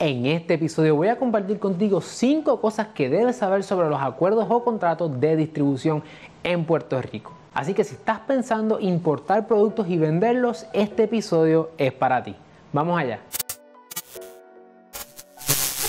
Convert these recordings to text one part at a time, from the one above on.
En este episodio voy a compartir contigo 5 cosas que debes saber sobre los acuerdos o contratos de distribución en Puerto Rico. Así que si estás pensando importar productos y venderlos, este episodio es para ti. Vamos allá.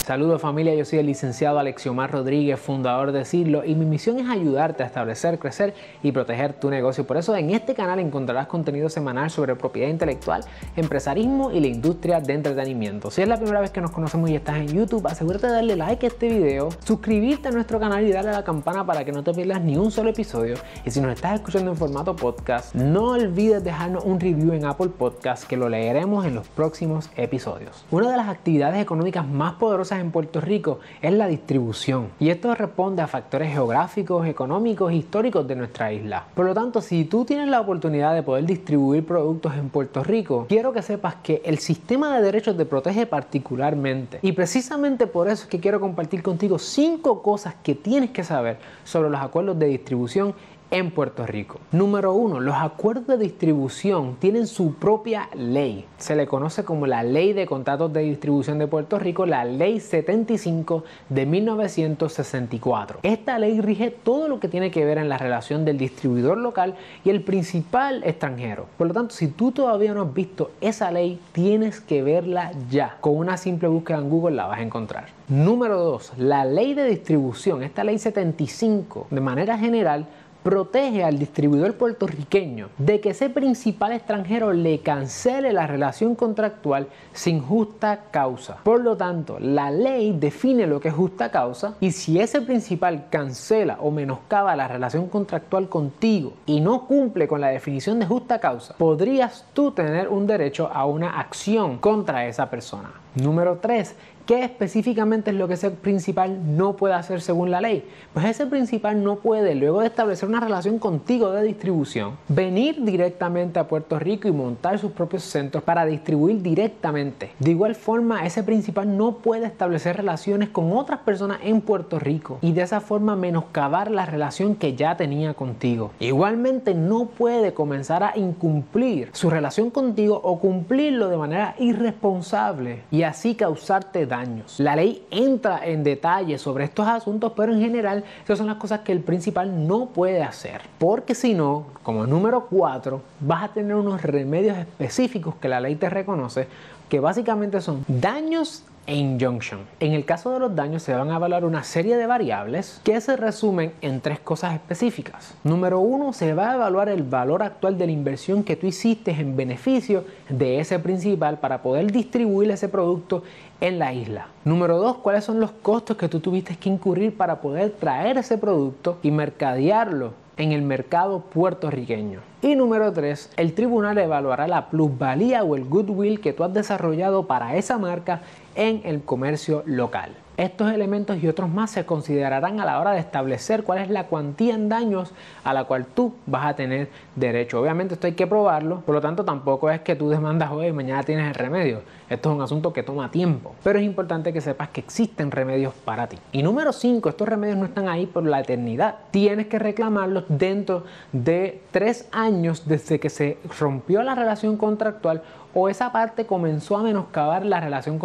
Saludos familia, yo soy el licenciado Alexiomar Rodríguez, fundador de Cirlo, y mi misión es ayudarte a establecer, crecer y proteger tu negocio. Por eso en este canal encontrarás contenido semanal sobre propiedad intelectual, empresarismo y la industria de entretenimiento. Si es la primera vez que nos conocemos y estás en YouTube, asegúrate de darle like a este video, suscribirte a nuestro canal y darle a la campana para que no te pierdas ni un solo episodio. Y si nos estás escuchando en formato podcast, no olvides dejarnos un review en Apple Podcast que lo leeremos en los próximos episodios. Una de las actividades económicas más poderosas en Puerto Rico es la distribución. Y esto responde a factores geográficos, económicos e históricos de nuestra isla. Por lo tanto, si tú tienes la oportunidad de poder distribuir productos en Puerto Rico, quiero que sepas que el sistema de derechos te protege particularmente. Y precisamente por eso es que quiero compartir contigo cinco cosas que tienes que saber sobre los acuerdos de distribución en Puerto Rico. Número uno, los acuerdos de distribución tienen su propia ley. Se le conoce como la Ley de Contratos de Distribución de Puerto Rico, la Ley 75 de 1964. Esta ley rige todo lo que tiene que ver en la relación del distribuidor local y el principal extranjero. Por lo tanto, si tú todavía no has visto esa ley, tienes que verla ya. Con una simple búsqueda en Google la vas a encontrar. Número 2. La ley de distribución, esta ley 75, de manera general, protege al distribuidor puertorriqueño de que ese principal extranjero le cancele la relación contractual sin justa causa. Por lo tanto, la ley define lo que es justa causa y si ese principal cancela o menoscaba la relación contractual contigo y no cumple con la definición de justa causa, podrías tú tener un derecho a una acción contra esa persona. Número 3. ¿Qué específicamente es lo que ese principal no puede hacer según la ley? Pues ese principal no puede, luego de establecer una relación contigo de distribución, venir directamente a Puerto Rico y montar sus propios centros para distribuir directamente. De igual forma, ese principal no puede establecer relaciones con otras personas en Puerto Rico y de esa forma menoscabar la relación que ya tenía contigo. Igualmente, no puede comenzar a incumplir su relación contigo o cumplirlo de manera irresponsable y así causarte daño la ley entra en detalle sobre estos asuntos, pero en general esas son las cosas que el principal no puede hacer. Porque si no, como número 4, vas a tener unos remedios específicos que la ley te reconoce, que básicamente son daños e injunction. En el caso de los daños se van a evaluar una serie de variables que se resumen en tres cosas específicas. Número uno, se va a evaluar el valor actual de la inversión que tú hiciste en beneficio de ese principal para poder distribuir ese producto en la isla. Número dos, cuáles son los costos que tú tuviste que incurrir para poder traer ese producto y mercadearlo en el mercado puertorriqueño. Y número 3, el tribunal evaluará la plusvalía o el goodwill que tú has desarrollado para esa marca en el comercio local. Estos elementos y otros más se considerarán a la hora de establecer cuál es la cuantía en daños a la cual tú vas a tener derecho. Obviamente esto hay que probarlo, por lo tanto tampoco es que tú demandas hoy y mañana tienes el remedio. Esto es un asunto que toma tiempo, pero es importante que sepas que existen remedios para ti. Y número 5, estos remedios no están ahí por la eternidad. Tienes que reclamarlos dentro de tres años desde que se rompió la relación contractual o esa parte comenzó a menoscabar la relación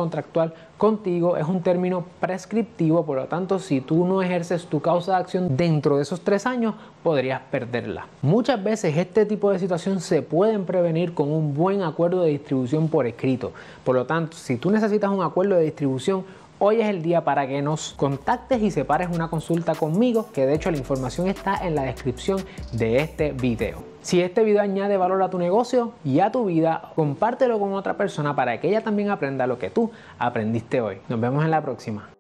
contigo es un término prescriptivo, por lo tanto si tú no ejerces tu causa de acción dentro de esos tres años podrías perderla. Muchas veces este tipo de situación se pueden prevenir con un buen acuerdo de distribución por escrito. Por lo tanto, si tú necesitas un acuerdo de distribución, Hoy es el día para que nos contactes y separes una consulta conmigo, que de hecho la información está en la descripción de este video. Si este video añade valor a tu negocio y a tu vida, compártelo con otra persona para que ella también aprenda lo que tú aprendiste hoy. Nos vemos en la próxima.